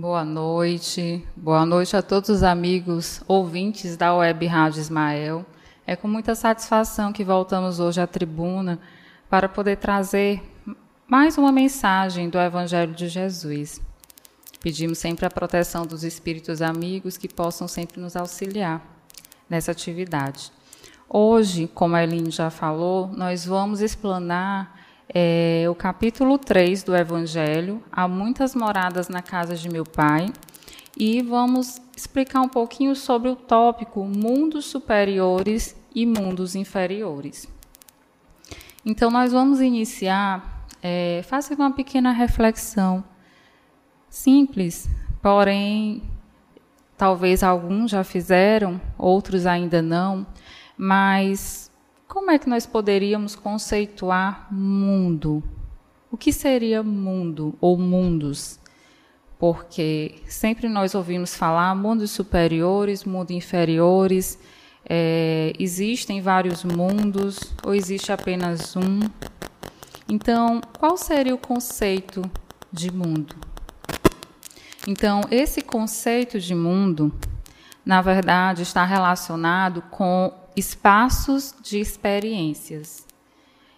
Boa noite, boa noite a todos os amigos ouvintes da Web Rádio Ismael. É com muita satisfação que voltamos hoje à tribuna para poder trazer mais uma mensagem do Evangelho de Jesus. Pedimos sempre a proteção dos espíritos amigos que possam sempre nos auxiliar nessa atividade. Hoje, como a Eline já falou, nós vamos explanar é, o capítulo 3 do Evangelho, Há muitas moradas na casa de meu pai, e vamos explicar um pouquinho sobre o tópico mundos superiores e mundos inferiores. Então, nós vamos iniciar é, fazendo uma pequena reflexão simples, porém, talvez alguns já fizeram, outros ainda não, mas como é que nós poderíamos conceituar mundo? O que seria mundo ou mundos? Porque sempre nós ouvimos falar mundos superiores, mundos inferiores, é, existem vários mundos ou existe apenas um? Então, qual seria o conceito de mundo? Então, esse conceito de mundo, na verdade, está relacionado com espaços de experiências.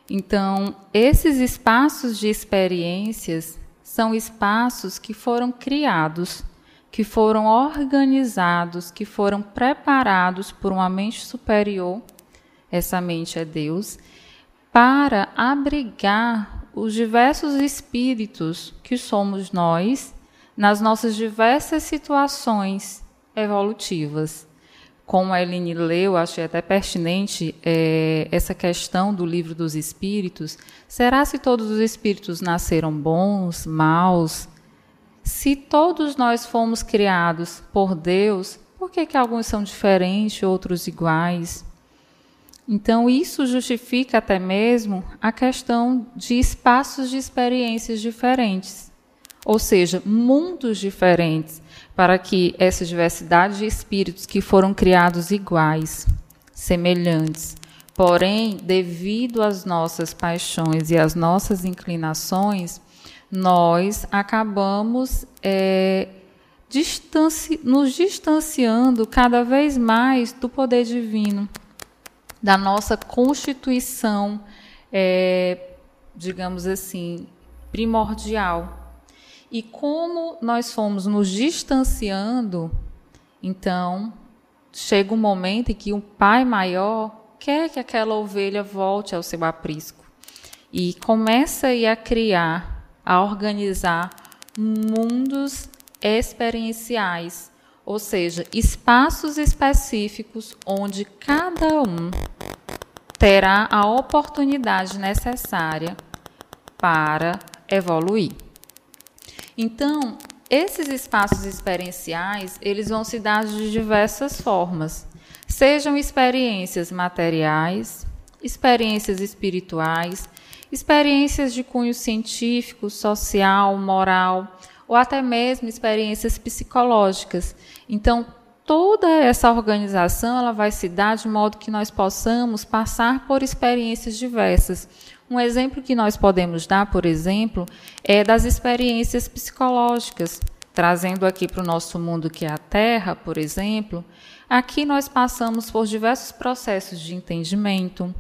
Então, esses espaços de experiências são espaços que foram criados, que foram organizados, que foram preparados por uma mente superior, essa mente é Deus, para abrigar os diversos espíritos que somos nós nas nossas diversas situações evolutivas como a Eline leu, achei até pertinente é, essa questão do livro dos espíritos. Será se todos os espíritos nasceram bons, maus? Se todos nós fomos criados por Deus, por que, que alguns são diferentes, outros iguais? Então, isso justifica até mesmo a questão de espaços de experiências diferentes, ou seja, mundos diferentes para que essa diversidade de espíritos que foram criados iguais, semelhantes, porém, devido às nossas paixões e às nossas inclinações, nós acabamos é, distanci nos distanciando cada vez mais do poder divino, da nossa constituição, é, digamos assim, primordial e como nós fomos nos distanciando, então chega um momento em que um pai maior quer que aquela ovelha volte ao seu aprisco e começa aí a criar, a organizar mundos experienciais, ou seja, espaços específicos onde cada um terá a oportunidade necessária para evoluir. Então, esses espaços experienciais, eles vão se dar de diversas formas. Sejam experiências materiais, experiências espirituais, experiências de cunho científico, social, moral, ou até mesmo experiências psicológicas. Então, toda essa organização ela vai se dar de modo que nós possamos passar por experiências diversas. Um exemplo que nós podemos dar, por exemplo, é das experiências psicológicas. Trazendo aqui para o nosso mundo, que é a Terra, por exemplo, aqui nós passamos por diversos processos de entendimento,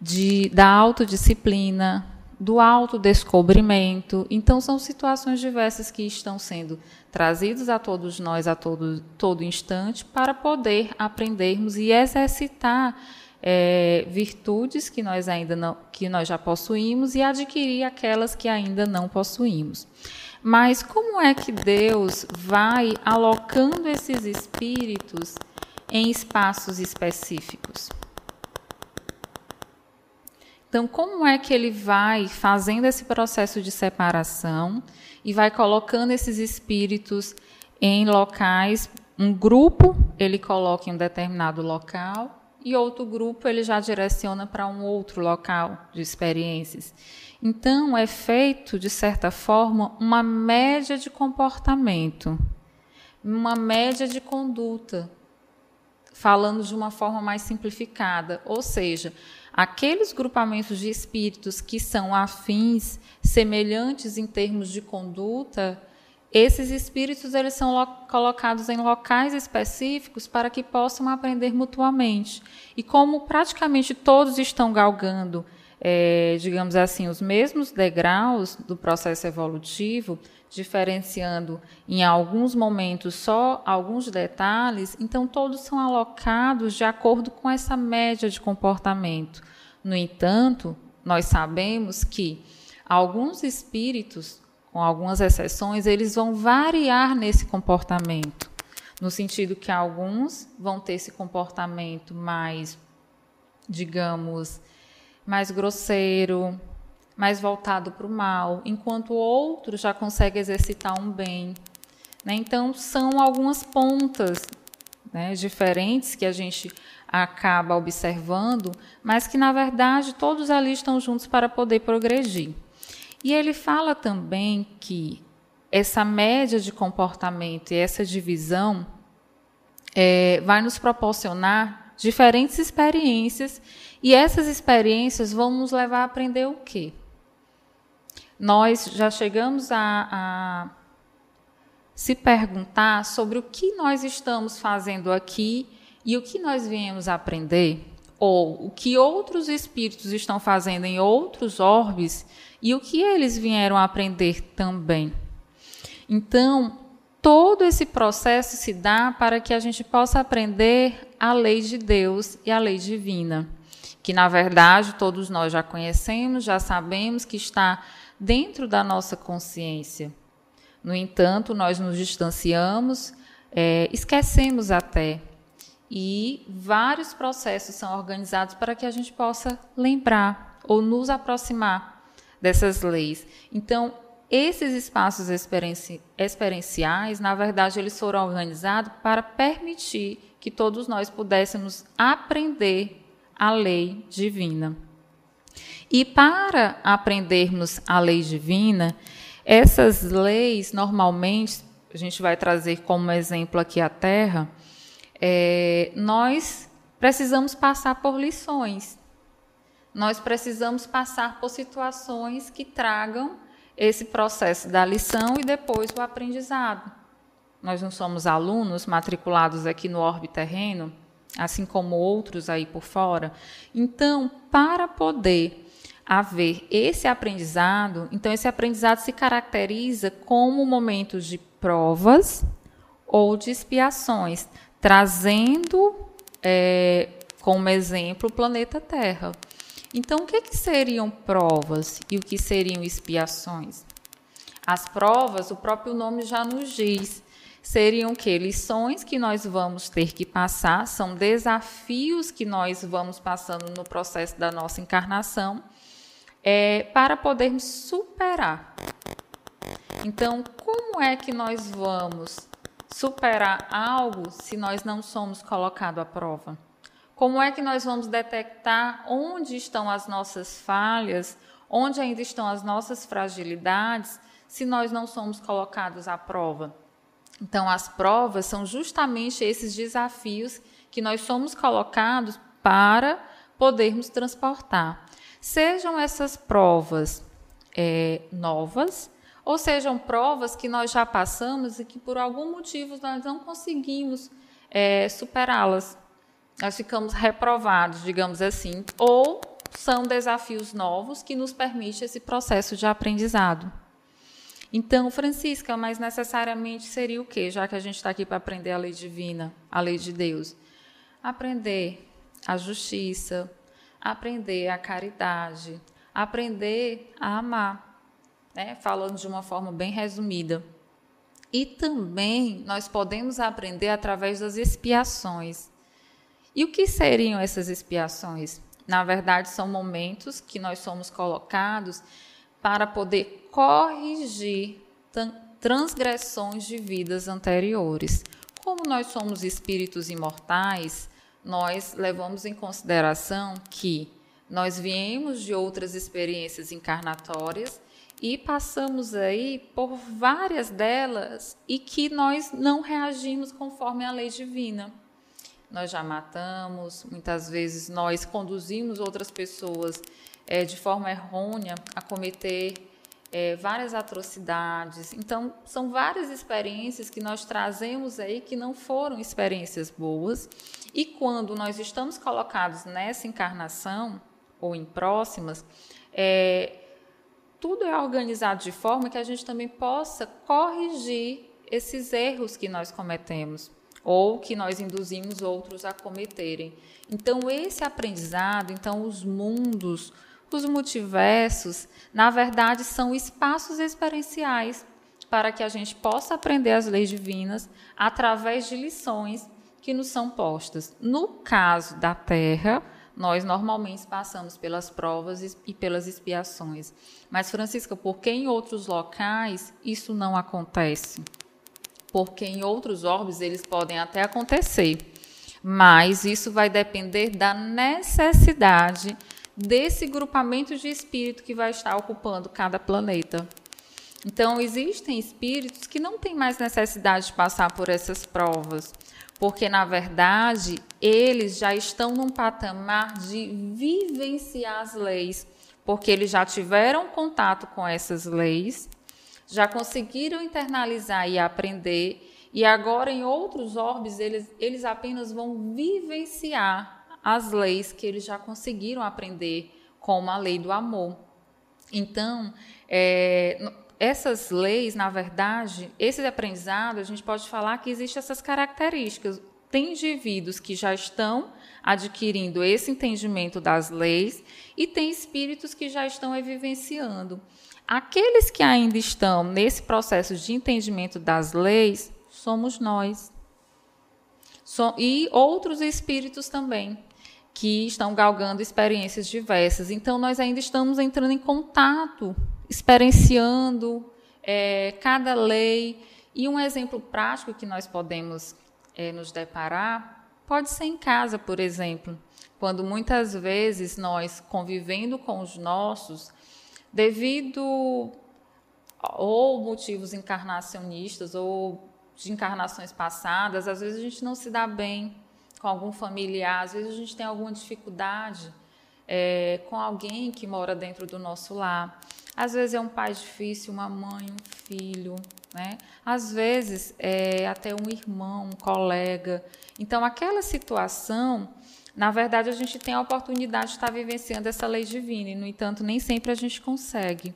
de, da autodisciplina, do autodescobrimento. Então, são situações diversas que estão sendo trazidas a todos nós a todo, todo instante para poder aprendermos e exercitar é, virtudes que nós ainda não, que nós já possuímos e adquirir aquelas que ainda não possuímos. Mas como é que Deus vai alocando esses espíritos em espaços específicos? Então, como é que ele vai fazendo esse processo de separação e vai colocando esses espíritos em locais, um grupo ele coloca em um determinado local e outro grupo ele já direciona para um outro local de experiências. Então, é feito, de certa forma, uma média de comportamento, uma média de conduta, falando de uma forma mais simplificada. Ou seja, aqueles grupamentos de espíritos que são afins, semelhantes em termos de conduta, esses espíritos eles são colocados em locais específicos para que possam aprender mutuamente. E como praticamente todos estão galgando, é, digamos assim, os mesmos degraus do processo evolutivo, diferenciando em alguns momentos só alguns detalhes, então todos são alocados de acordo com essa média de comportamento. No entanto, nós sabemos que alguns espíritos com algumas exceções, eles vão variar nesse comportamento, no sentido que alguns vão ter esse comportamento mais, digamos, mais grosseiro, mais voltado para o mal, enquanto outros já conseguem exercitar um bem. Né? Então, são algumas pontas né, diferentes que a gente acaba observando, mas que, na verdade, todos ali estão juntos para poder progredir. E ele fala também que essa média de comportamento e essa divisão é, vai nos proporcionar diferentes experiências e essas experiências vão nos levar a aprender o quê? Nós já chegamos a, a se perguntar sobre o que nós estamos fazendo aqui e o que nós viemos aprender, ou o que outros espíritos estão fazendo em outros orbes e o que eles vieram aprender também. Então, todo esse processo se dá para que a gente possa aprender a lei de Deus e a lei divina, que na verdade todos nós já conhecemos, já sabemos que está dentro da nossa consciência. No entanto, nós nos distanciamos, é, esquecemos até. E vários processos são organizados para que a gente possa lembrar ou nos aproximar dessas leis. Então, esses espaços experienci experienciais, na verdade, eles foram organizados para permitir que todos nós pudéssemos aprender a lei divina. E para aprendermos a lei divina, essas leis, normalmente, a gente vai trazer como exemplo aqui a Terra, é, nós precisamos passar por lições nós precisamos passar por situações que tragam esse processo da lição e depois o aprendizado. Nós não somos alunos matriculados aqui no orbe terreno, assim como outros aí por fora. Então, para poder haver esse aprendizado, então esse aprendizado se caracteriza como momentos de provas ou de expiações, trazendo é, como exemplo o planeta Terra. Então, o que, que seriam provas e o que seriam expiações? As provas, o próprio nome já nos diz, seriam que lições que nós vamos ter que passar, são desafios que nós vamos passando no processo da nossa encarnação, é, para podermos superar. Então, como é que nós vamos superar algo se nós não somos colocados à prova? Como é que nós vamos detectar onde estão as nossas falhas, onde ainda estão as nossas fragilidades, se nós não somos colocados à prova? Então, as provas são justamente esses desafios que nós somos colocados para podermos transportar. Sejam essas provas é, novas, ou sejam provas que nós já passamos e que por algum motivo nós não conseguimos é, superá-las nós ficamos reprovados, digamos assim, ou são desafios novos que nos permitem esse processo de aprendizado. Então, Francisca, mas necessariamente seria o quê? Já que a gente está aqui para aprender a lei divina, a lei de Deus. Aprender a justiça, aprender a caridade, aprender a amar, né? falando de uma forma bem resumida. E também nós podemos aprender através das expiações. E o que seriam essas expiações? Na verdade, são momentos que nós somos colocados para poder corrigir transgressões de vidas anteriores. Como nós somos espíritos imortais, nós levamos em consideração que nós viemos de outras experiências encarnatórias e passamos aí por várias delas e que nós não reagimos conforme a lei divina nós já matamos, muitas vezes nós conduzimos outras pessoas é, de forma errônea a cometer é, várias atrocidades. Então, são várias experiências que nós trazemos aí que não foram experiências boas. E quando nós estamos colocados nessa encarnação, ou em próximas, é, tudo é organizado de forma que a gente também possa corrigir esses erros que nós cometemos ou que nós induzimos outros a cometerem. Então esse aprendizado, então os mundos, os multiversos, na verdade são espaços experienciais para que a gente possa aprender as leis divinas através de lições que nos são postas. No caso da Terra, nós normalmente passamos pelas provas e pelas expiações. Mas, Francisca, por que em outros locais isso não acontece? Porque em outros orbes eles podem até acontecer, mas isso vai depender da necessidade desse grupamento de espírito que vai estar ocupando cada planeta. Então, existem espíritos que não têm mais necessidade de passar por essas provas porque na verdade eles já estão num patamar de vivenciar as leis, porque eles já tiveram contato com essas leis, já conseguiram internalizar e aprender, e agora em outros orbes eles, eles apenas vão vivenciar as leis que eles já conseguiram aprender, como a lei do amor. Então, é, essas leis, na verdade, esse aprendizado, a gente pode falar que existem essas características. Tem indivíduos que já estão adquirindo esse entendimento das leis e tem espíritos que já estão vivenciando. Aqueles que ainda estão nesse processo de entendimento das leis somos nós. e outros espíritos também, que estão galgando experiências diversas. Então, nós ainda estamos entrando em contato experienciando é, cada lei. E um exemplo prático que nós podemos é, nos deparar pode ser em casa, por exemplo, quando muitas vezes nós, convivendo com os nossos, devido ou motivos encarnacionistas ou de encarnações passadas, às vezes a gente não se dá bem com algum familiar, às vezes a gente tem alguma dificuldade é, com alguém que mora dentro do nosso lar. Às vezes é um pai difícil, uma mãe, um filho, né? Às vezes é até um irmão, um colega. Então, aquela situação, na verdade, a gente tem a oportunidade de estar vivenciando essa lei divina, e, no entanto, nem sempre a gente consegue.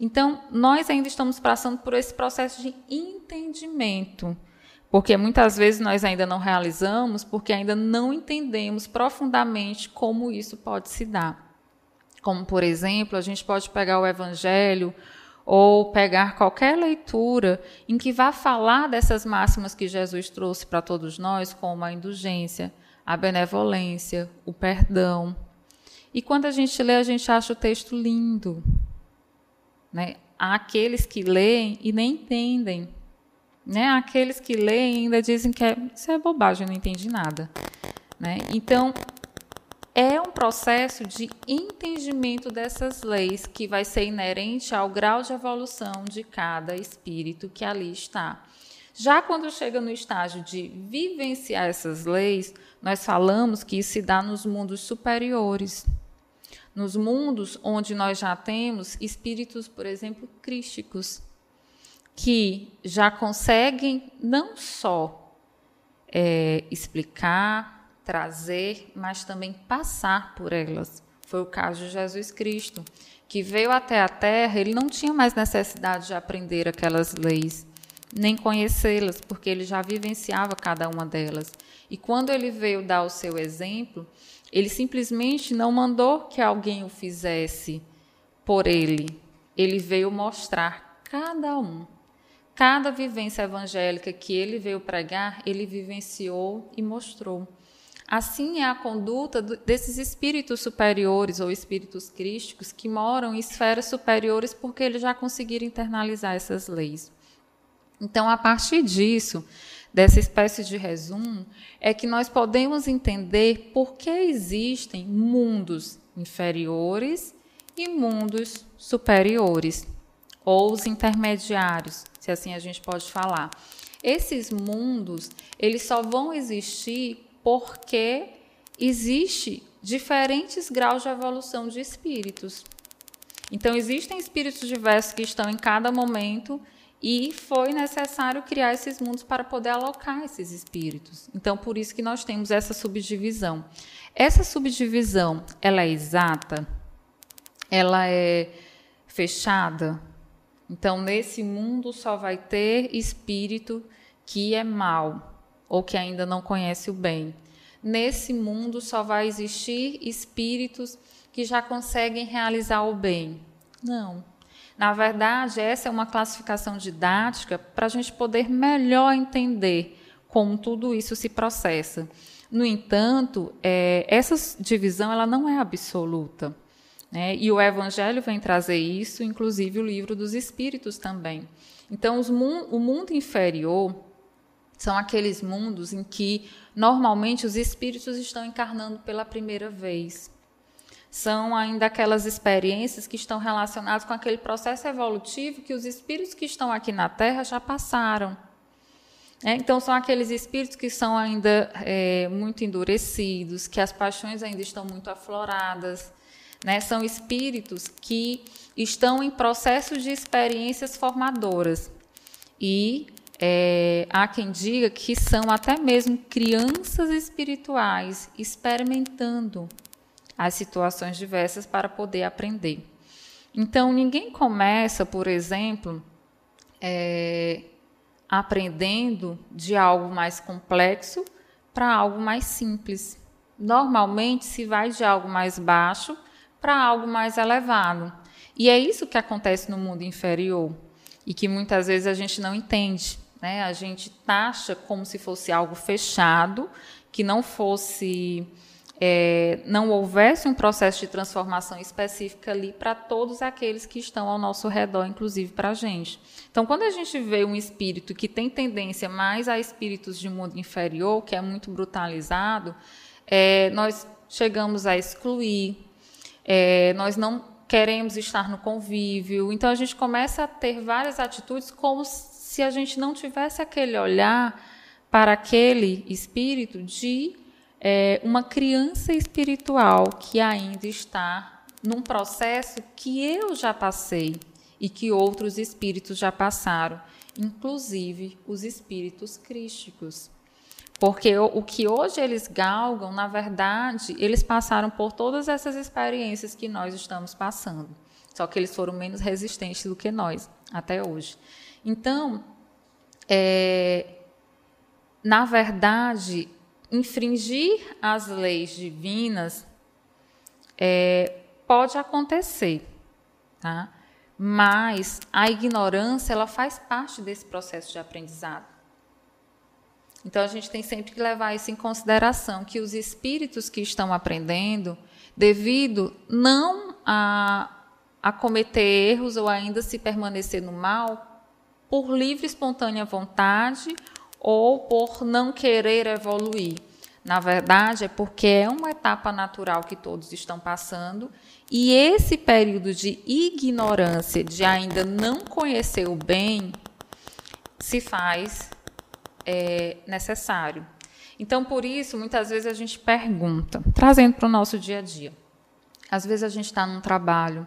Então, nós ainda estamos passando por esse processo de entendimento, porque muitas vezes nós ainda não realizamos, porque ainda não entendemos profundamente como isso pode se dar. Como, por exemplo, a gente pode pegar o Evangelho ou pegar qualquer leitura em que vá falar dessas máximas que Jesus trouxe para todos nós, como a indulgência, a benevolência, o perdão. E quando a gente lê, a gente acha o texto lindo. Né? Há aqueles que leem e nem entendem. Né? Há aqueles que leem e ainda dizem que é, isso é bobagem, não entendi nada. Né? Então, é um processo de entendimento dessas leis que vai ser inerente ao grau de evolução de cada espírito que ali está. Já quando chega no estágio de vivenciar essas leis, nós falamos que isso se dá nos mundos superiores. Nos mundos onde nós já temos espíritos, por exemplo, crísticos, que já conseguem não só é, explicar, trazer, mas também passar por elas. Foi o caso de Jesus Cristo, que veio até a terra, ele não tinha mais necessidade de aprender aquelas leis, nem conhecê-las, porque ele já vivenciava cada uma delas. E quando ele veio dar o seu exemplo, ele simplesmente não mandou que alguém o fizesse por ele. Ele veio mostrar cada um. Cada vivência evangélica que ele veio pregar, ele vivenciou e mostrou. Assim é a conduta desses espíritos superiores ou espíritos crísticos que moram em esferas superiores porque eles já conseguiram internalizar essas leis. Então, a partir disso, dessa espécie de resumo, é que nós podemos entender por que existem mundos inferiores e mundos superiores, ou os intermediários, se assim a gente pode falar. Esses mundos, eles só vão existir porque existe diferentes graus de evolução de espíritos. Então, existem espíritos diversos que estão em cada momento e foi necessário criar esses mundos para poder alocar esses espíritos. Então, por isso que nós temos essa subdivisão. Essa subdivisão, ela é exata? Ela é fechada? Então, nesse mundo só vai ter espírito que é mal ou que ainda não conhece o bem. Nesse mundo só vai existir espíritos que já conseguem realizar o bem. Não. Na verdade, essa é uma classificação didática para a gente poder melhor entender como tudo isso se processa. No entanto, é, essa divisão ela não é absoluta. Né? E o Evangelho vem trazer isso, inclusive o livro dos Espíritos também. Então, o mundo inferior são aqueles mundos em que normalmente os espíritos estão encarnando pela primeira vez são ainda aquelas experiências que estão relacionadas com aquele processo evolutivo que os espíritos que estão aqui na Terra já passaram. É, então, são aqueles espíritos que são ainda é, muito endurecidos, que as paixões ainda estão muito afloradas. Né? São espíritos que estão em processo de experiências formadoras. E é, há quem diga que são até mesmo crianças espirituais experimentando as situações diversas para poder aprender. Então, ninguém começa, por exemplo, é, aprendendo de algo mais complexo para algo mais simples. Normalmente se vai de algo mais baixo para algo mais elevado. E é isso que acontece no mundo inferior e que muitas vezes a gente não entende. Né? A gente taxa como se fosse algo fechado, que não fosse é, não houvesse um processo de transformação específica ali para todos aqueles que estão ao nosso redor, inclusive para a gente. Então, quando a gente vê um espírito que tem tendência mais a espíritos de mundo inferior, que é muito brutalizado, é, nós chegamos a excluir, é, nós não queremos estar no convívio. Então, a gente começa a ter várias atitudes como se a gente não tivesse aquele olhar para aquele espírito de é, uma criança espiritual que ainda está num processo que eu já passei e que outros espíritos já passaram, inclusive os espíritos crísticos. Porque o, que hoje eles galgam, na verdade, eles passaram por todas essas experiências que nós estamos passando. Só que eles foram menos resistentes do que nós até hoje. Então, é, na verdade, infringir as leis divinas é, pode acontecer, tá? mas a ignorância ela faz parte desse processo de aprendizado. Então a gente tem sempre que levar isso em consideração, que os espíritos que estão aprendendo, devido não a, a cometer erros ou ainda se permanecer no mal, por livre espontânea vontade ou por não querer evoluir. Na verdade, é porque é uma etapa natural que todos estão passando e esse período de ignorância, de ainda não conhecer o bem, se faz é, necessário. Então, por isso, muitas vezes a gente pergunta, trazendo para o nosso dia a dia. Às vezes a gente está num trabalho,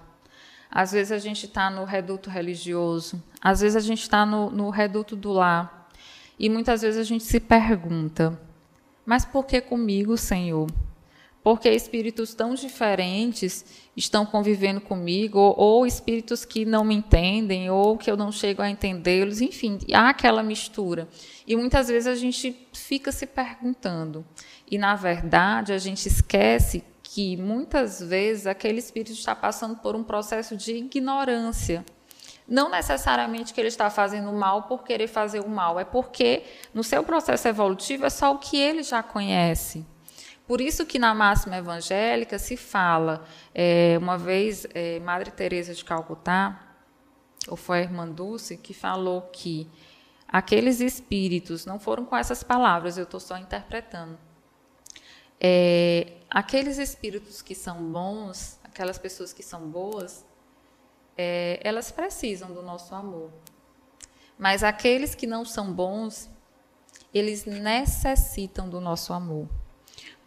às vezes a gente está no reduto religioso, às vezes a gente está no, no reduto do lar. E muitas vezes a gente se pergunta: mas por que comigo, Senhor? Porque espíritos tão diferentes estão convivendo comigo, ou, ou espíritos que não me entendem, ou que eu não chego a entendê-los, enfim, há aquela mistura. E muitas vezes a gente fica se perguntando. E, na verdade, a gente esquece que muitas vezes aquele espírito está passando por um processo de ignorância não necessariamente que ele está fazendo mal por querer fazer o mal, é porque no seu processo evolutivo é só o que ele já conhece. Por isso que na máxima evangélica se fala, é, uma vez é, Madre Teresa de Calcutá, ou foi a irmã Dulce, que falou que aqueles espíritos, não foram com essas palavras, eu estou só interpretando, é, aqueles espíritos que são bons, aquelas pessoas que são boas, é, elas precisam do nosso amor. Mas aqueles que não são bons, eles necessitam do nosso amor.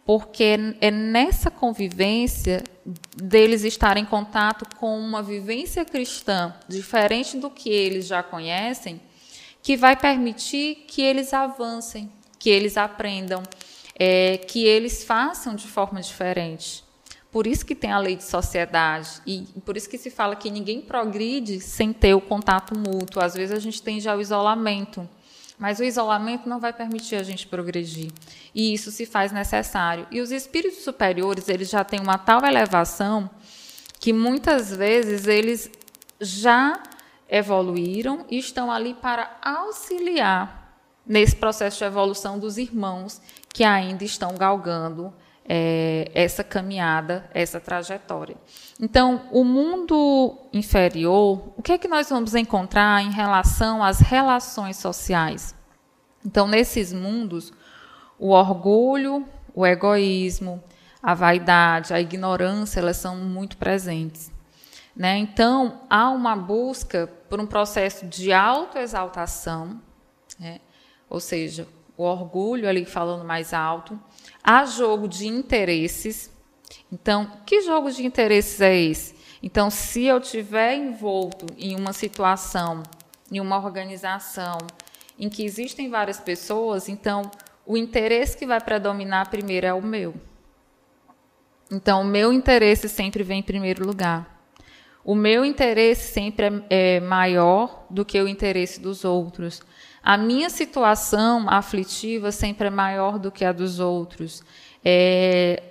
Porque é nessa convivência deles estarem em contato com uma vivência cristã diferente do que eles já conhecem, que vai permitir que eles avancem, que eles aprendam, é, que eles façam de forma diferente. Por isso que tem a lei de sociedade e por isso que se fala que ninguém progride sem ter o contato mútuo. Às vezes a gente tem já o isolamento, mas o isolamento não vai permitir a gente progredir. E isso se faz necessário. E os espíritos superiores, eles já têm uma tal elevação que muitas vezes eles já evoluíram e estão ali para auxiliar nesse processo de evolução dos irmãos que ainda estão galgando é, essa caminhada, essa trajetória. Então, o mundo inferior, o que é que nós vamos encontrar em relação às relações sociais? Então, nesses mundos, o orgulho, o egoísmo, a vaidade, a ignorância, elas são muito presentes. Né? Então, há uma busca por um processo de autoexaltação, né? ou seja, o orgulho ali falando mais alto, Há jogo de interesses. Então, que jogo de interesses é esse? Então, se eu tiver envolto em uma situação, em uma organização em que existem várias pessoas, então o interesse que vai predominar primeiro é o meu. Então, o meu interesse sempre vem em primeiro lugar. O meu interesse sempre é, é maior do que o interesse dos outros. A minha situação aflitiva sempre é maior do que a dos outros. É,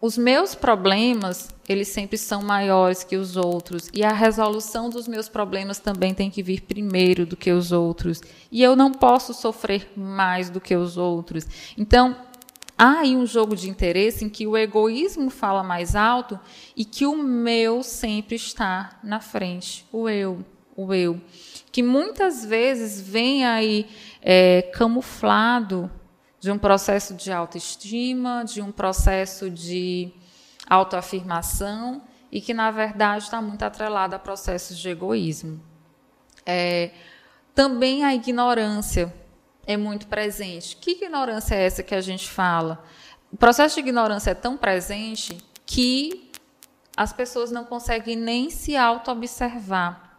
os meus problemas, eles sempre são maiores que os outros. E a resolução dos meus problemas também tem que vir primeiro do que os outros. E eu não posso sofrer mais do que os outros. Então, há aí um jogo de interesse em que o egoísmo fala mais alto e que o meu sempre está na frente. O eu, o eu que muitas vezes vem aí é, camuflado de um processo de autoestima, de um processo de autoafirmação e que, na verdade, está muito atrelado a processos de egoísmo. É, também a ignorância é muito presente. Que ignorância é essa que a gente fala? O processo de ignorância é tão presente que as pessoas não conseguem nem se auto-observar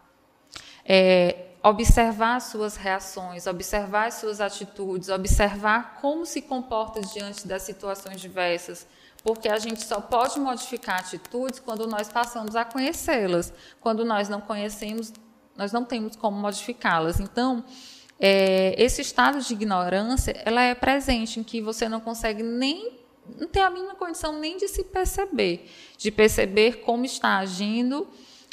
é, observar as suas reações, observar as suas atitudes, observar como se comporta diante das situações diversas, porque a gente só pode modificar atitudes quando nós passamos a conhecê-las. Quando nós não conhecemos, nós não temos como modificá-las. Então, é, esse estado de ignorância, ela é presente em que você não consegue nem não tem a mínima condição nem de se perceber, de perceber como está agindo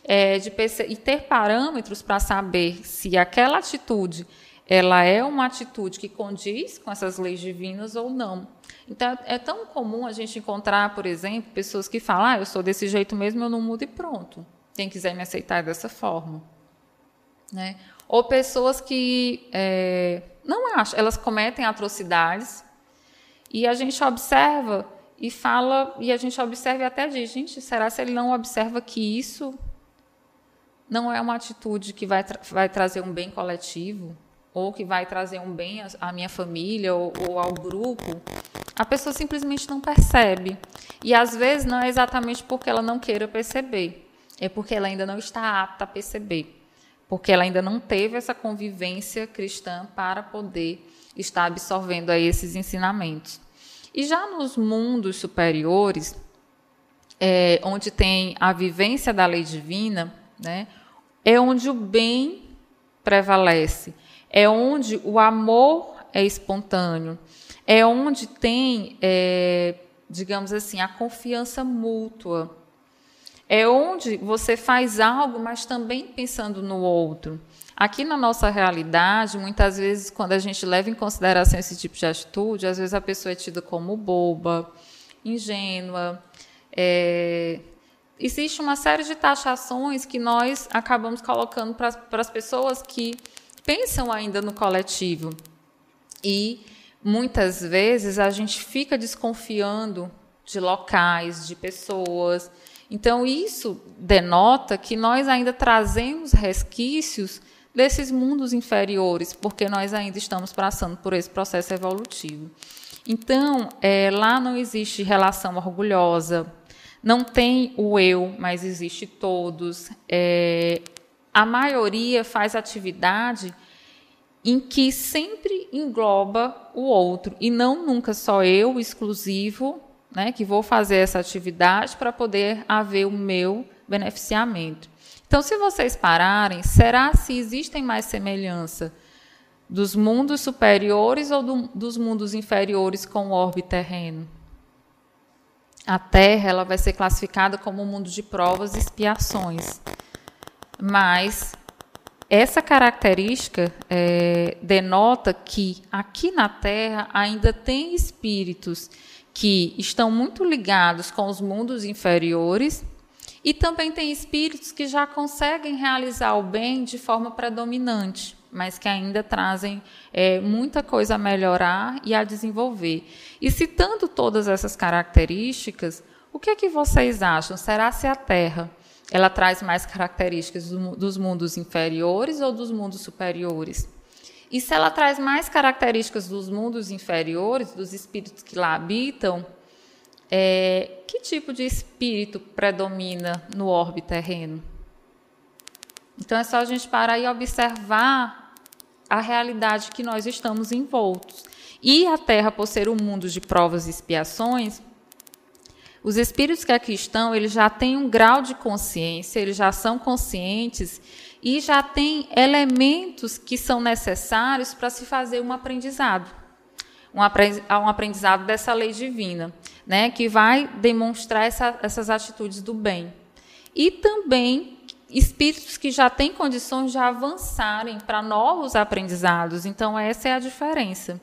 é, de e ter parâmetros para saber se aquela atitude ela é uma atitude que condiz com essas leis divinas ou não. Então, é tão comum a gente encontrar, por exemplo, pessoas que falam: ah, eu sou desse jeito mesmo, eu não mudo e pronto. Quem quiser me aceitar dessa forma. Né? Ou pessoas que é, não acham, elas cometem atrocidades e a gente observa e fala, e a gente observa e até diz: gente, será se ele não observa que isso não é uma atitude que vai, tra vai trazer um bem coletivo ou que vai trazer um bem à minha família ou, ou, ao grupo, a pessoa simplesmente não percebe. E às vezes não é exatamente porque ela não queira perceber, é porque ela ainda não está apta a perceber, porque ela ainda não teve essa convivência cristã para poder estar absorvendo aí esses ensinamentos. E já nos mundos superiores, é, onde tem a vivência da lei divina, né, é onde o bem prevalece, é onde o amor é espontâneo, é onde tem, é, digamos assim, a confiança mútua. É onde você faz algo, mas também pensando no outro. Aqui na nossa realidade, muitas vezes, quando a gente leva em consideração esse tipo de atitude, às vezes a pessoa é tida como boba, ingênua, é, existe uma série de taxações que nós acabamos colocando para as pessoas que pensam ainda no coletivo. E muitas vezes a gente fica desconfiando de locais, de pessoas. Então, isso denota que nós ainda trazemos resquícios desses mundos inferiores, porque nós ainda estamos passando por esse processo evolutivo. Então, é, lá não existe relação orgulhosa, não tem o eu, mas existe todos. É, a maioria faz atividade em que sempre engloba o outro e não nunca só eu exclusivo, né, que vou fazer essa atividade para poder haver o meu beneficiamento. Então, se vocês pararem, será se existem mais semelhança dos mundos superiores ou do, dos mundos inferiores com o orbe terreno? A Terra ela vai ser classificada como um mundo de provas e expiações, mas essa característica é, denota que aqui na Terra ainda tem espíritos que estão muito ligados com os mundos inferiores e também tem espíritos que já conseguem realizar o bem de forma predominante, mas que ainda trazem é, muita coisa a melhorar e a desenvolver. E citando todas essas características, o que é que vocês acham? Será se a Terra ela traz mais características dos mundos inferiores ou dos mundos superiores? E se ela traz mais características dos mundos inferiores, dos espíritos que lá habitam, é, que tipo de espírito predomina no orbe terreno? Então é só a gente parar e observar a realidade que nós estamos envoltos. E a Terra, por ser um mundo de provas e expiações, os espíritos que aqui estão, eles já têm um grau de consciência, eles já são conscientes e já têm elementos que são necessários para se fazer um aprendizado. Um aprendizado dessa lei divina, né, que vai demonstrar essa, essas atitudes do bem. E também espíritos que já têm condições de avançarem para novos aprendizados. Então, essa é a diferença.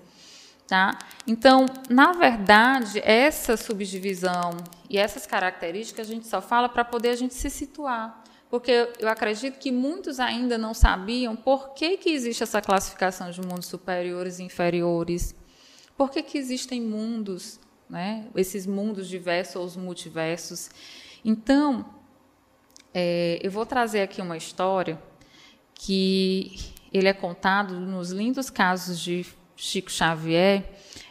Tá? Então, na verdade, essa subdivisão e essas características a gente só fala para poder a gente se situar. Porque eu acredito que muitos ainda não sabiam por que, que existe essa classificação de mundos superiores e inferiores. Por que, que existem mundos, né? esses mundos diversos ou os multiversos. Então, é, eu vou trazer aqui uma história que ele é contado nos lindos casos de Chico Xavier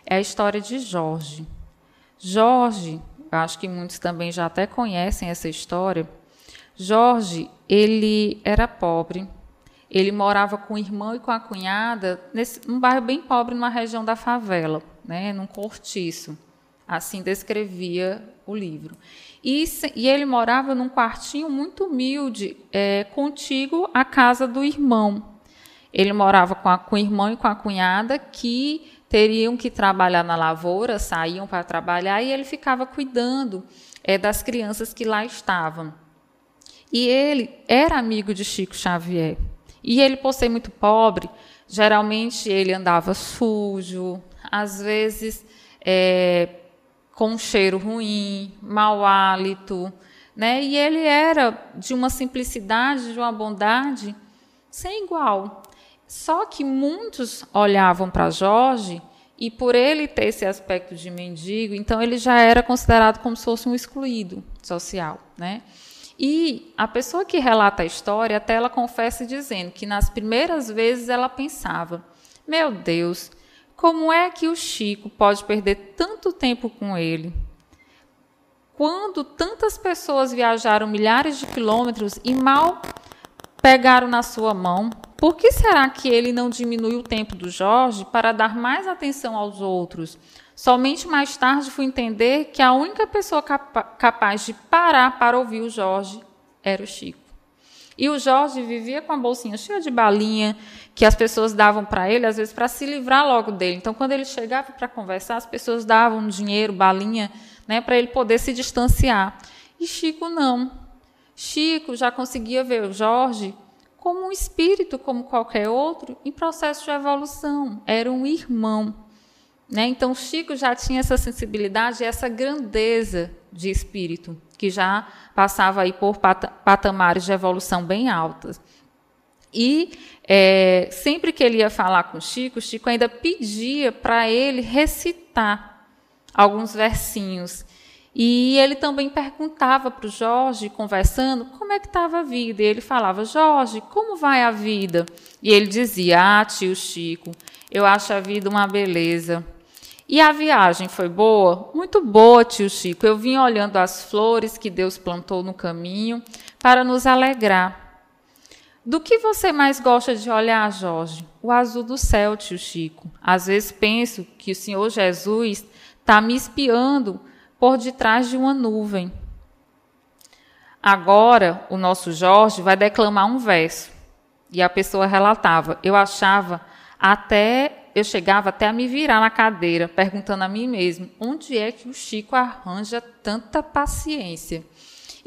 é a história de Jorge. Jorge, acho que muitos também já até conhecem essa história. Jorge, ele era pobre. Ele morava com o irmão e com a cunhada nesse, num bairro bem pobre, numa região da favela, né, num cortiço. Assim descrevia o livro. E, e ele morava num quartinho muito humilde, é, contíguo à casa do irmão. Ele morava com, a, com o irmão e com a cunhada que teriam que trabalhar na lavoura, saíam para trabalhar e ele ficava cuidando é, das crianças que lá estavam. E ele era amigo de Chico Xavier. E ele, por ser muito pobre, geralmente ele andava sujo, às vezes é, com um cheiro ruim, mau hálito. Né? E ele era de uma simplicidade, de uma bondade sem igual. Só que muitos olhavam para Jorge e por ele ter esse aspecto de mendigo, então ele já era considerado como se fosse um excluído social, né? E a pessoa que relata a história, até ela confessa dizendo que nas primeiras vezes ela pensava: "Meu Deus, como é que o Chico pode perder tanto tempo com ele? Quando tantas pessoas viajaram milhares de quilômetros e mal pegaram na sua mão, por que será que ele não diminui o tempo do Jorge para dar mais atenção aos outros? Somente mais tarde fui entender que a única pessoa capa capaz de parar para ouvir o Jorge era o Chico. E o Jorge vivia com a bolsinha cheia de balinha que as pessoas davam para ele, às vezes para se livrar logo dele. Então, quando ele chegava para conversar, as pessoas davam dinheiro, balinha, né, para ele poder se distanciar. E Chico não. Chico já conseguia ver o Jorge como um espírito, como qualquer outro, em processo de evolução. Era um irmão. Né? Então, Chico já tinha essa sensibilidade, essa grandeza de espírito, que já passava aí por patamares de evolução bem altas. E é, sempre que ele ia falar com Chico, Chico ainda pedia para ele recitar alguns versinhos e ele também perguntava para o Jorge, conversando, como é que estava a vida. E ele falava, Jorge, como vai a vida? E ele dizia, ah, tio Chico, eu acho a vida uma beleza. E a viagem foi boa? Muito boa, tio Chico. Eu vim olhando as flores que Deus plantou no caminho para nos alegrar. Do que você mais gosta de olhar, Jorge? O azul do céu, tio Chico. Às vezes penso que o Senhor Jesus está me espiando por detrás de uma nuvem. Agora, o nosso Jorge vai declamar um verso. E a pessoa relatava: Eu achava até eu chegava até a me virar na cadeira, perguntando a mim mesmo: onde é que o Chico arranja tanta paciência?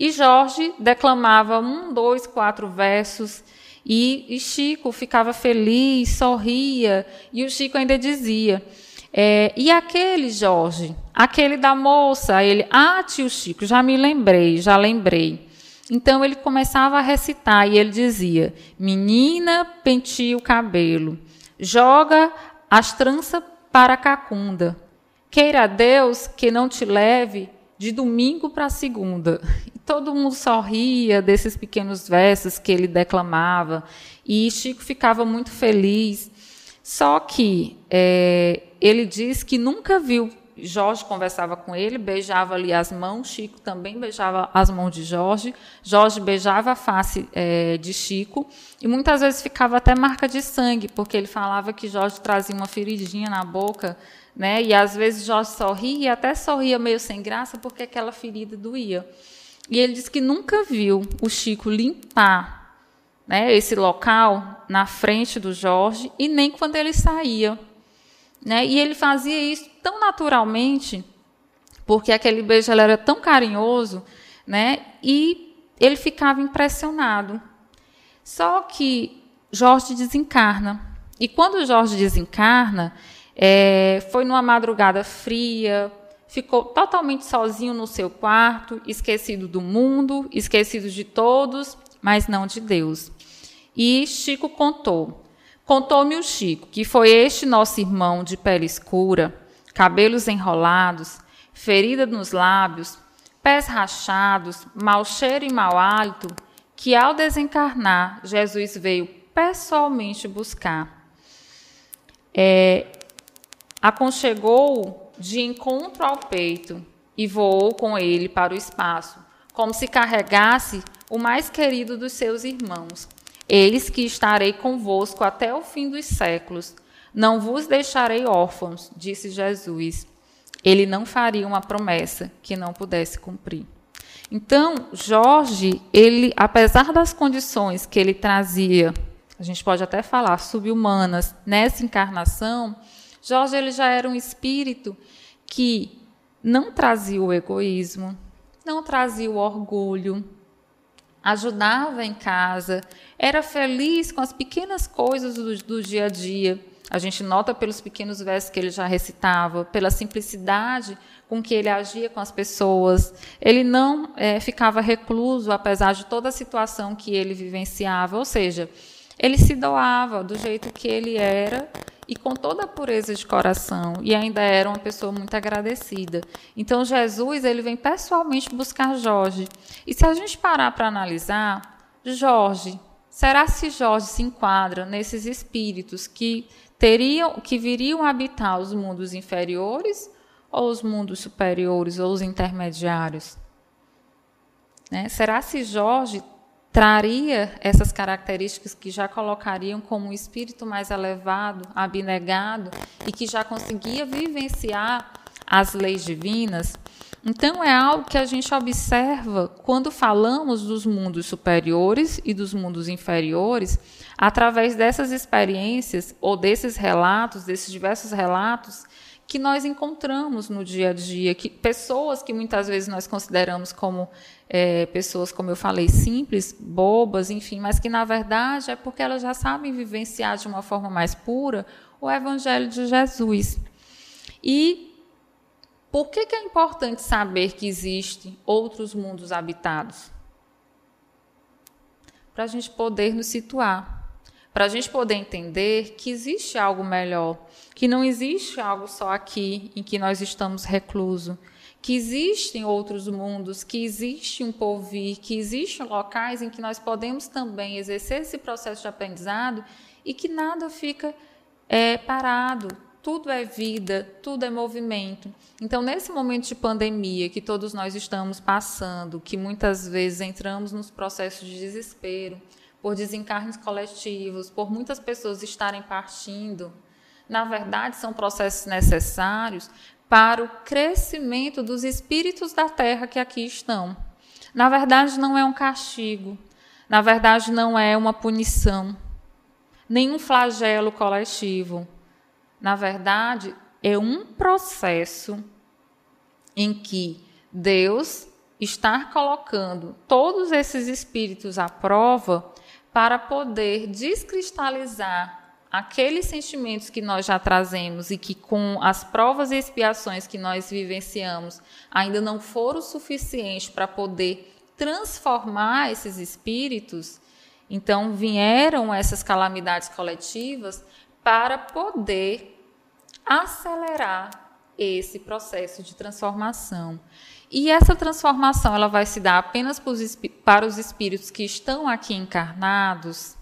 E Jorge declamava um, dois, quatro versos, e, e Chico ficava feliz, sorria, e o Chico ainda dizia: é, e aquele Jorge, aquele da moça, ele, ah, tio Chico, já me lembrei, já lembrei. Então ele começava a recitar e ele dizia: Menina, penteia o cabelo, joga as tranças para a cacunda. Queira Deus que não te leve de domingo para segunda. E todo mundo sorria desses pequenos versos que ele declamava. E Chico ficava muito feliz. Só que é, ele diz que nunca viu Jorge conversava com ele, beijava ali as mãos, Chico também beijava as mãos de Jorge, Jorge beijava a face é, de Chico, e muitas vezes ficava até marca de sangue, porque ele falava que Jorge trazia uma feridinha na boca, né? e às vezes Jorge sorria, até sorria meio sem graça, porque aquela ferida doía. E ele disse que nunca viu o Chico limpar né, esse local na frente do Jorge, e nem quando ele saía. Né? E ele fazia isso tão naturalmente, porque aquele beijo era tão carinhoso, né? E ele ficava impressionado. Só que Jorge desencarna. E quando Jorge desencarna, é, foi numa madrugada fria, ficou totalmente sozinho no seu quarto, esquecido do mundo, esquecido de todos, mas não de Deus. E Chico contou Contou-me o Chico que foi este nosso irmão de pele escura, cabelos enrolados, ferida nos lábios, pés rachados, mau cheiro e mau hálito, que ao desencarnar, Jesus veio pessoalmente buscar. É, aconchegou de encontro ao peito e voou com ele para o espaço, como se carregasse o mais querido dos seus irmãos, Eis que estarei convosco até o fim dos séculos. Não vos deixarei órfãos, disse Jesus. Ele não faria uma promessa que não pudesse cumprir. Então, Jorge, ele, apesar das condições que ele trazia, a gente pode até falar subhumanas nessa encarnação, Jorge ele já era um espírito que não trazia o egoísmo, não trazia o orgulho, ajudava em casa, era feliz com as pequenas coisas do, do, dia a dia. A gente nota pelos pequenos versos que ele já recitava, pela simplicidade com que ele agia com as pessoas. Ele não é, ficava recluso, apesar de toda a situação que ele vivenciava. Ou seja, ele se doava do jeito que ele era e com toda a pureza de coração e ainda era uma pessoa muito agradecida. Então Jesus ele vem pessoalmente buscar Jorge. E se a gente parar para analisar, Jorge, será se Jorge se enquadra nesses espíritos que teriam que viriam habitar os mundos inferiores ou os mundos superiores ou os intermediários? Né? Será se Jorge traria essas características que já colocariam como um espírito mais elevado, abnegado e que já conseguia vivenciar as leis divinas. Então, é algo que a gente observa quando falamos dos mundos superiores e dos mundos inferiores, através dessas experiências ou desses relatos, desses diversos relatos que nós encontramos no dia a dia, que pessoas que muitas vezes nós consideramos como é, pessoas, como eu falei, simples, bobas, enfim, mas que na verdade é porque elas já sabem vivenciar de uma forma mais pura o Evangelho de Jesus. E por que, que é importante saber que existem outros mundos habitados? Para a gente poder nos situar para a gente poder entender que existe algo melhor, que não existe algo só aqui em que nós estamos reclusos, que existem outros mundos, que existe um porvir, que existem locais em que nós podemos também exercer esse processo de aprendizado e que nada fica é, parado, tudo é vida, tudo é movimento. Então, nesse momento de pandemia que todos nós estamos passando, que muitas vezes entramos nos processos de desespero, por desencarnes coletivos, por muitas pessoas estarem partindo, na verdade, são processos necessários para o crescimento dos espíritos da terra que aqui estão. Na verdade, não é um castigo, na verdade, não é uma punição, nenhum flagelo coletivo. Na verdade, é um processo em que Deus está colocando todos esses espíritos à prova para poder descristalizar aqueles sentimentos que nós já trazemos e que com as provas e expiações que nós vivenciamos ainda não foram suficientes para poder transformar esses espíritos, então vieram essas calamidades coletivas para poder acelerar esse processo de transformação. E essa transformação ela vai se dar apenas para os espíritos que estão aqui encarnados?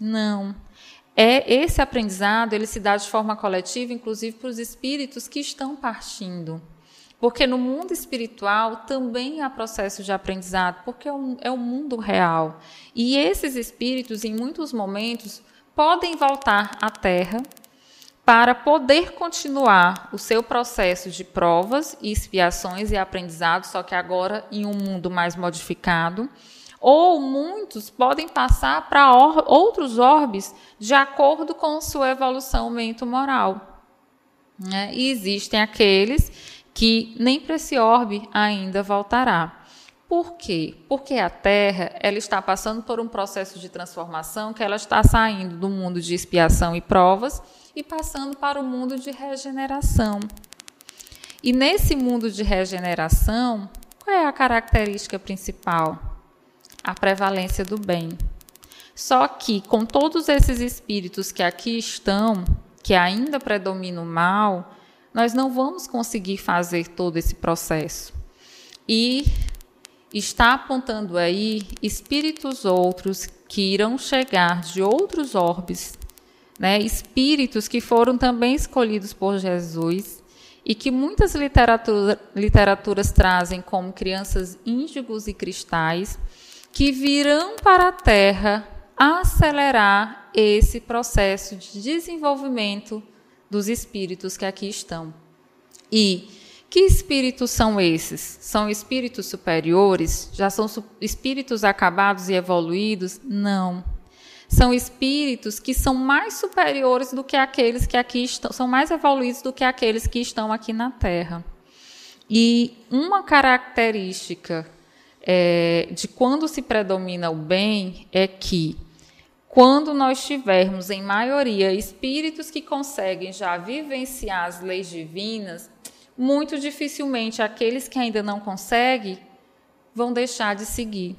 Não é esse aprendizado ele se dá de forma coletiva, inclusive para os espíritos que estão partindo. Porque no mundo espiritual também há processo de aprendizado, porque é o, é o mundo real. E esses espíritos, em muitos momentos, podem voltar à Terra para poder continuar o seu processo de provas expiações e aprendizado, só que agora em um mundo mais modificado ou muitos podem passar para or outros orbes de acordo com sua evolução mento-moral. Né? E existem aqueles que nem para esse orbe ainda voltará. Por quê? Porque a Terra ela está passando por um processo de transformação que ela está saindo do mundo de expiação e provas e passando para o mundo de regeneração. E nesse mundo de regeneração, qual é a característica principal? a prevalência do bem. Só que, com todos esses espíritos que aqui estão, que ainda predominam o mal, nós não vamos conseguir fazer todo esse processo. E está apontando aí espíritos outros que irão chegar de outros orbes, né? espíritos que foram também escolhidos por Jesus e que muitas literatura, literaturas trazem como crianças índigos e cristais que virão para a Terra acelerar esse processo de desenvolvimento dos espíritos que aqui estão. E que espíritos são esses? São espíritos superiores? Já são espíritos acabados e evoluídos? Não. São espíritos que são mais superiores do que aqueles que aqui estão, são mais evoluídos do que aqueles que estão aqui na Terra. E uma característica é, de quando se predomina o bem é que, quando nós tivermos, em maioria, espíritos que conseguem já vivenciar as leis divinas, muito dificilmente aqueles que ainda não conseguem vão deixar de seguir.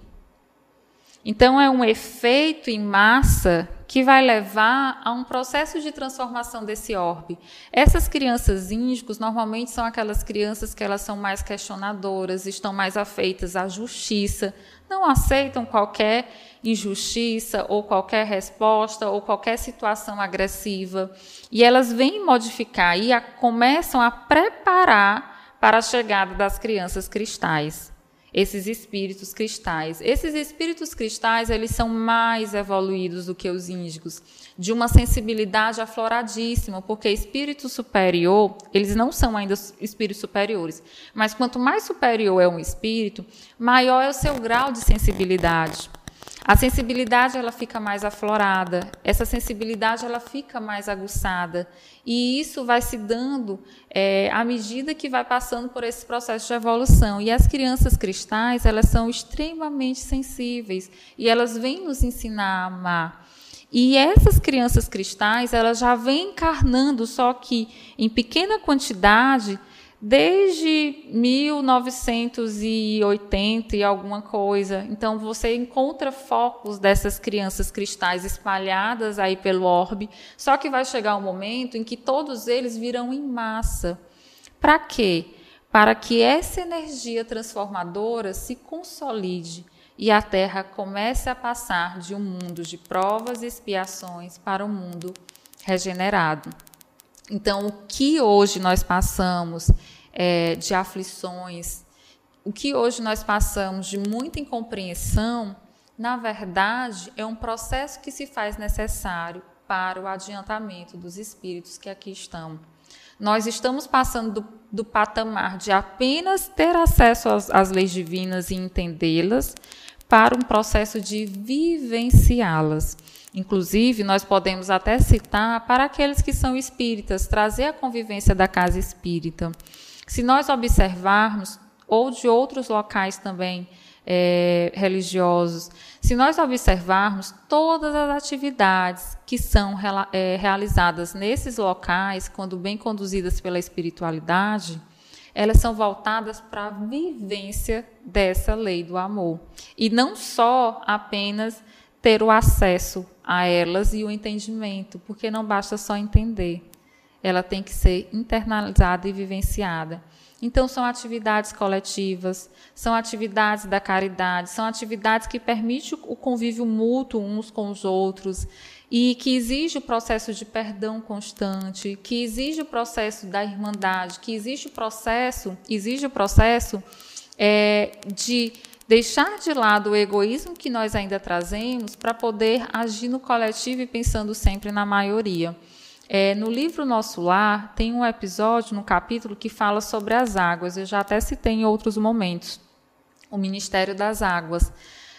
Então, é um efeito em massa que vai levar a um processo de transformação desse orbe. Essas crianças índicos normalmente são aquelas crianças que elas são mais questionadoras, estão mais afeitas à justiça, não aceitam qualquer injustiça ou qualquer resposta ou qualquer situação agressiva. E elas vêm modificar e a, começam a preparar para a chegada das crianças cristais esses espíritos cristais. Esses espíritos cristais, eles são mais evoluídos do que os índicos, de uma sensibilidade afloradíssima, porque espírito superior, eles não são ainda espíritos superiores, mas quanto mais superior é um espírito, maior é o seu grau de sensibilidade. A sensibilidade ela fica mais aflorada, essa sensibilidade ela fica mais aguçada e isso vai se dando é, à medida que vai passando por esse processo de evolução. E as crianças cristais elas são extremamente sensíveis e elas vêm nos ensinar a amar. E essas crianças cristais elas já vêm encarnando, só que em pequena quantidade desde 1980 e alguma coisa. Então você encontra focos dessas crianças cristais espalhadas aí pelo orbe, só que vai chegar um momento em que todos eles virão em massa. Para quê? Para que essa energia transformadora se consolide e a Terra comece a passar de um mundo de provas e expiações para um mundo regenerado. Então, o que hoje nós passamos é, de aflições, o que hoje nós passamos de muita incompreensão, na verdade, é um processo que se faz necessário para o adiantamento dos espíritos que aqui estão. Nós estamos passando do, do patamar de apenas ter acesso às, às leis divinas e entendê-las para um processo de vivenciá-las. Inclusive, nós podemos até citar para aqueles que são espíritas, trazer a convivência da casa espírita. Se nós observarmos, ou de outros locais também é, religiosos, se nós observarmos todas as atividades que são é, realizadas nesses locais, quando bem conduzidas pela espiritualidade, elas são voltadas para a vivência dessa lei do amor. E não só apenas ter o acesso a elas e o entendimento, porque não basta só entender. Ela tem que ser internalizada e vivenciada. Então, são atividades coletivas, são atividades da caridade, são atividades que permitem o convívio mútuo uns com os outros e que exige o processo de perdão constante, que exige o processo da irmandade, que exige o processo, exige o processo é, de deixar de lado o egoísmo que nós ainda trazemos para poder agir no coletivo e pensando sempre na maioria. É, no livro Nosso Lar, tem um episódio, no capítulo, que fala sobre as águas. Eu já até citei em outros momentos. O Ministério das Águas.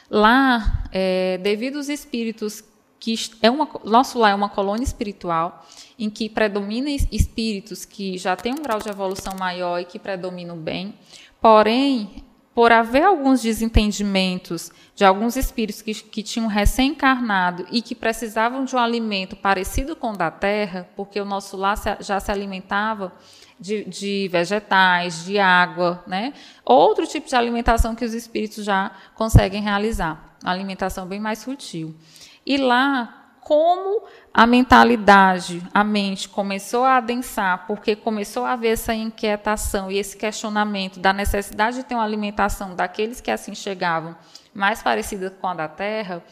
Lá, é, devido aos espíritos que é uma, nosso lar é uma colônia espiritual em que predomina espíritos que já têm um grau de evolução maior e que predominam bem. Porém, por haver alguns desentendimentos de alguns espíritos que, que tinham recém-encarnado e que precisavam de um alimento parecido com o da terra, porque o nosso lar já se alimentava de, de, vegetais, de água, né? outro tipo de alimentação que os espíritos já conseguem realizar, uma alimentação bem mais sutil. E lá como a mentalidade, a mente começou a adensar, porque começou a haver essa inquietação e esse questionamento da necessidade de ter uma alimentação daqueles que assim chegavam, mais parecida com a da terra,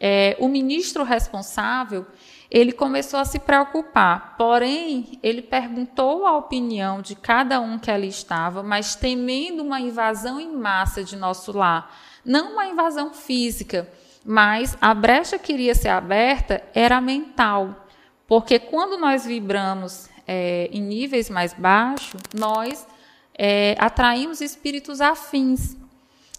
é, o ministro responsável ele começou a se preocupar. Porém, ele perguntou a opinião de cada um que ali estava, mas temendo uma invasão em massa de nosso lar, não uma invasão física mas a brecha que iria ser aberta era mental, porque quando nós vibramos é, em níveis mais baixos, nós é, atraímos espíritos afins.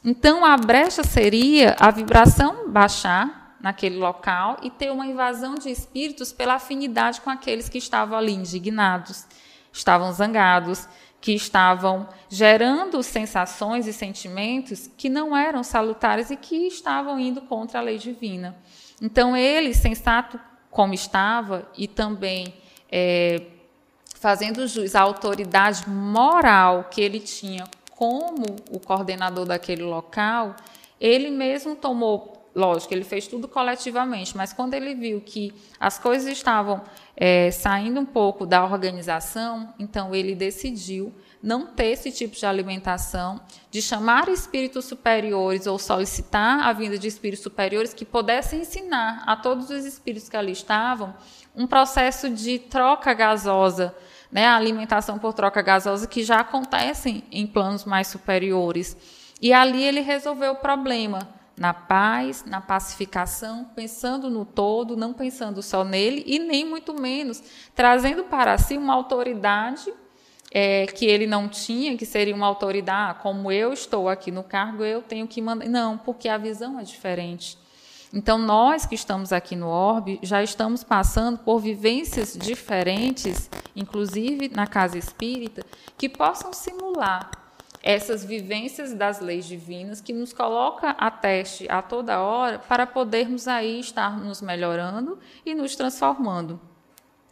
Então, a brecha seria a vibração baixar naquele local e ter uma invasão de espíritos pela afinidade com aqueles que estavam ali indignados, estavam zangados, que estavam gerando sensações e sentimentos que não eram salutares e que estavam indo contra a lei divina. Então, ele, sensato como estava, e também é, fazendo jus à autoridade moral que ele tinha como o coordenador daquele local, ele mesmo tomou lógico, ele fez tudo coletivamente, mas quando ele viu que as coisas estavam é, saindo um pouco da organização, então ele decidiu não ter esse tipo de alimentação, de chamar espíritos superiores ou solicitar a vinda de espíritos superiores que pudessem ensinar a todos os espíritos que ali estavam um processo de troca gasosa, né, a alimentação por troca gasosa que já acontecem em planos mais superiores. E ali ele resolveu o problema na paz, na pacificação, pensando no todo, não pensando só nele e nem muito menos trazendo para si uma autoridade é, que ele não tinha, que seria uma autoridade, ah, como eu estou aqui no cargo, eu tenho que mandar. Não, porque a visão é diferente. Então, nós que estamos aqui no Orbe já estamos passando por vivências diferentes, inclusive na casa espírita, que possam simular essas vivências das leis divinas que nos coloca a teste a toda hora para podermos aí estar nos melhorando e nos transformando.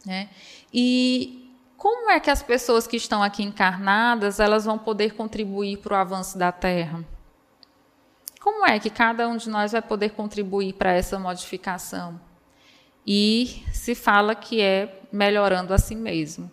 Né? E como é que as pessoas que estão aqui encarnadas elas vão poder contribuir para o avanço da Terra? Como é que cada um de nós vai poder contribuir para essa modificação? E se fala que é melhorando a si mesmo.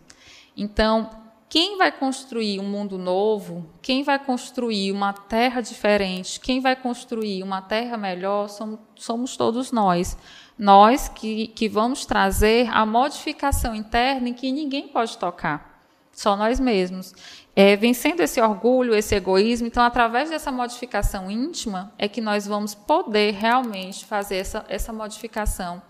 Então, quem vai construir um mundo novo, quem vai construir uma terra diferente, quem vai construir uma terra melhor, somos, somos todos nós. Nós que, que vamos trazer a modificação interna em que ninguém pode tocar, só nós mesmos. É, vencendo esse orgulho, esse egoísmo, então, através dessa modificação íntima, é que nós vamos poder realmente fazer essa, essa modificação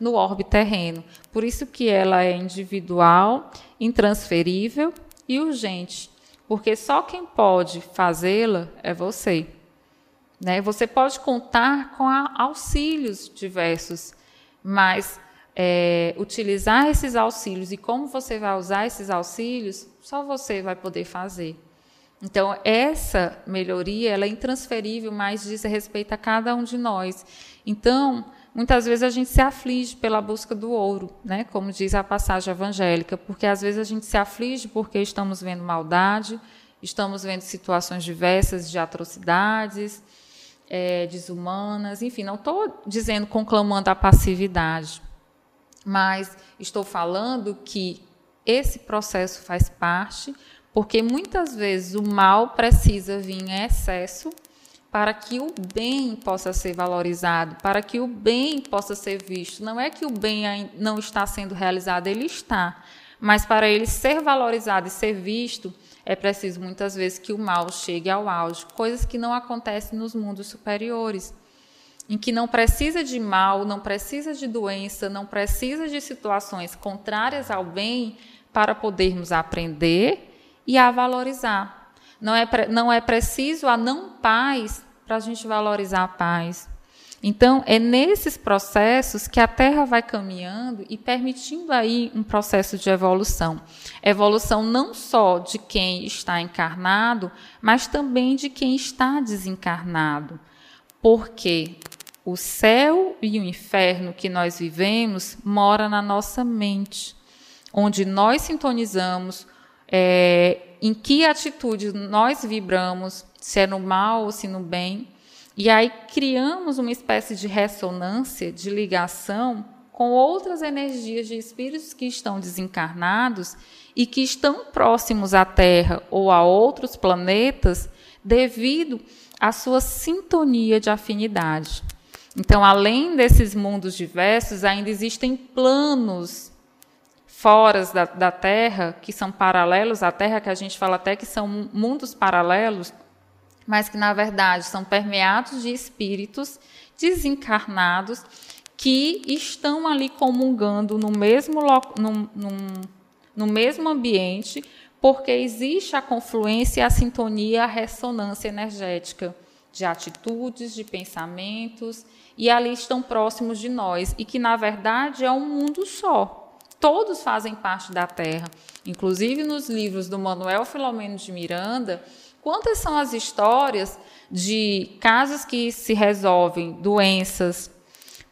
no orbe terreno. Por isso que ela é individual, intransferível e urgente, porque só quem pode fazê-la é você. Né? Você pode contar com auxílios diversos, mas é, utilizar esses auxílios e como você vai usar esses auxílios, só você vai poder fazer. Então, essa melhoria ela é intransferível, mas diz respeito a cada um de nós. Então, muitas vezes a gente se aflige pela busca do ouro, né? como diz a passagem evangélica, porque às vezes a gente se aflige porque estamos vendo maldade, estamos vendo situações diversas de atrocidades, é, desumanas, enfim, não estou dizendo, conclamando a passividade, mas estou falando que esse processo faz parte, porque muitas vezes o mal precisa vir em excesso para que o bem possa ser valorizado, para que o bem possa ser visto. Não é que o bem não está sendo realizado, ele está. Mas para ele ser valorizado e ser visto, é preciso muitas vezes que o mal chegue ao auge, coisas que não acontecem nos mundos superiores, em que não precisa de mal, não precisa de doença, não precisa de situações contrárias ao bem para podermos aprender e a valorizar. Não é, não é preciso a não paz para a gente valorizar a paz. Então, é nesses processos que a Terra vai caminhando e permitindo aí um processo de evolução. Evolução não só de quem está encarnado, mas também de quem está desencarnado. Porque o céu e o inferno que nós vivemos mora na nossa mente, onde nós sintonizamos é, em que atitude nós vibramos, se é no mal ou se no bem. E aí criamos uma espécie de ressonância, de ligação com outras energias de espíritos que estão desencarnados e que estão próximos à Terra ou a outros planetas devido à sua sintonia de afinidade. Então, além desses mundos diversos, ainda existem planos fora da, da Terra, que são paralelos à Terra, que a gente fala até que são mundos paralelos, mas que, na verdade, são permeados de espíritos desencarnados que estão ali comungando no mesmo, no, no, no mesmo ambiente, porque existe a confluência, a sintonia, a ressonância energética de atitudes, de pensamentos, e ali estão próximos de nós, e que, na verdade, é um mundo só todos fazem parte da terra. Inclusive nos livros do Manuel Filomeno de Miranda, quantas são as histórias de casos que se resolvem, doenças,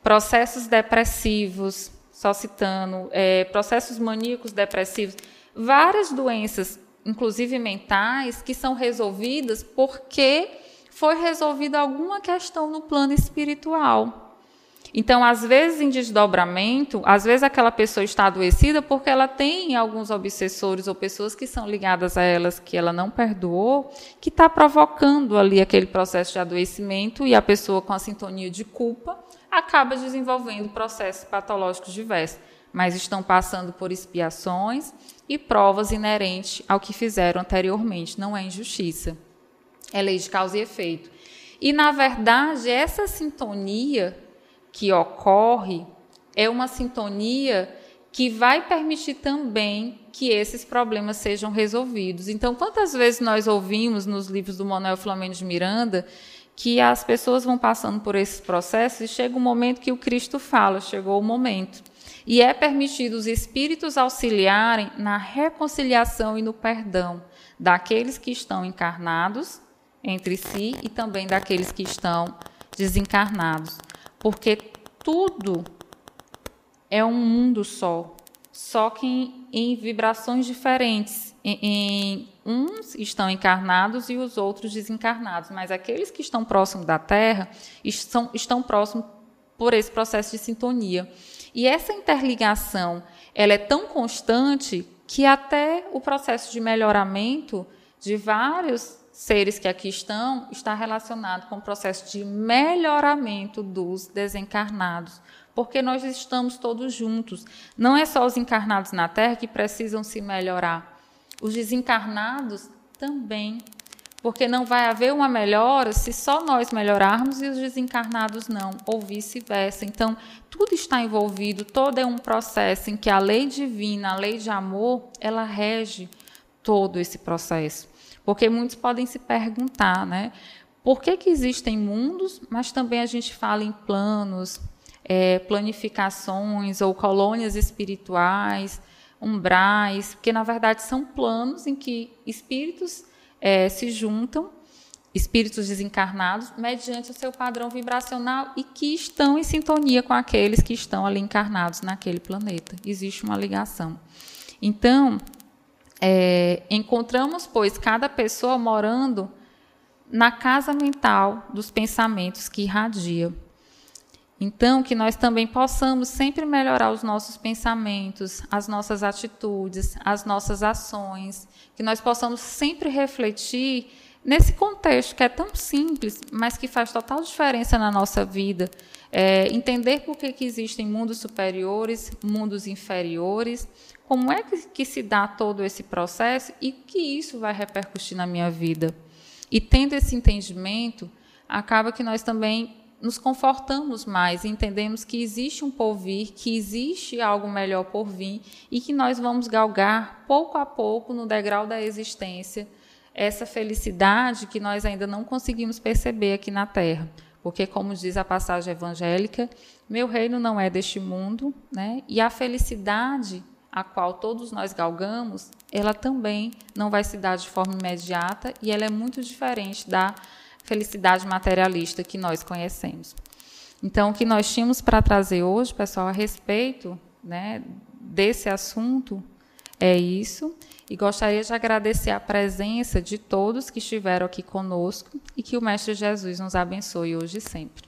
processos depressivos, só citando, é, processos maníacos depressivos, várias doenças, inclusive mentais, que são resolvidas porque foi resolvida alguma questão no plano espiritual. Então, às vezes, em desdobramento, às vezes aquela pessoa está adoecida porque ela tem alguns obsessores ou pessoas que são ligadas a elas que ela não perdoou, que está provocando ali aquele processo de adoecimento e a pessoa com a sintonia de culpa acaba desenvolvendo processos patológicos diversos, mas estão passando por expiações e provas inerentes ao que fizeram anteriormente. Não é injustiça, é lei de causa e efeito. E, na verdade, essa sintonia que ocorre é uma sintonia que vai permitir também que esses problemas sejam resolvidos. Então, quantas vezes nós ouvimos nos livros do Manuel Flamengo de Miranda que as pessoas vão passando por esses processos e chega um momento que o Cristo fala, chegou o momento. E é permitido os espíritos auxiliarem na reconciliação e no perdão daqueles que estão encarnados entre si e também daqueles que estão desencarnados porque tudo é um mundo só, só que em, em vibrações diferentes. Em, em, uns estão encarnados e os outros desencarnados, mas aqueles que estão próximos da Terra estão, estão próximos por esse processo de sintonia. E essa interligação ela é tão constante que até o processo de melhoramento de vários seres que aqui estão está relacionado com o processo de melhoramento dos desencarnados, porque nós estamos todos juntos. Não é só os encarnados na Terra que precisam se melhorar, os desencarnados também. Porque não vai haver uma melhora se só nós melhorarmos e os desencarnados não, ou vice-versa. Então, tudo está envolvido, todo é um processo em que a lei divina, a lei de amor, ela rege todo esse processo. Porque muitos podem se perguntar, né? Por que, que existem mundos, mas também a gente fala em planos, é, planificações ou colônias espirituais, umbrais, porque na verdade são planos em que espíritos é, se juntam, espíritos desencarnados, mediante o seu padrão vibracional e que estão em sintonia com aqueles que estão ali encarnados naquele planeta. Existe uma ligação. Então, é, encontramos, pois, cada pessoa morando na casa mental dos pensamentos que irradia. Então, que nós também possamos sempre melhorar os nossos pensamentos, as nossas atitudes, as nossas ações, que nós possamos sempre refletir nesse contexto que é tão simples, mas que faz total diferença na nossa vida. É, entender por que, que existem mundos superiores, mundos inferiores, como é que, que se dá todo esse processo e que isso vai repercutir na minha vida. E tendo esse entendimento, acaba que nós também nos confortamos mais, entendemos que existe um porvir, que existe algo melhor por vir e que nós vamos galgar pouco a pouco no degrau da existência essa felicidade que nós ainda não conseguimos perceber aqui na Terra. Porque, como diz a passagem evangélica, meu reino não é deste mundo, né? e a felicidade a qual todos nós galgamos, ela também não vai se dar de forma imediata e ela é muito diferente da felicidade materialista que nós conhecemos. Então, o que nós tínhamos para trazer hoje, pessoal, a respeito né, desse assunto é isso. E gostaria de agradecer a presença de todos que estiveram aqui conosco e que o Mestre Jesus nos abençoe hoje e sempre.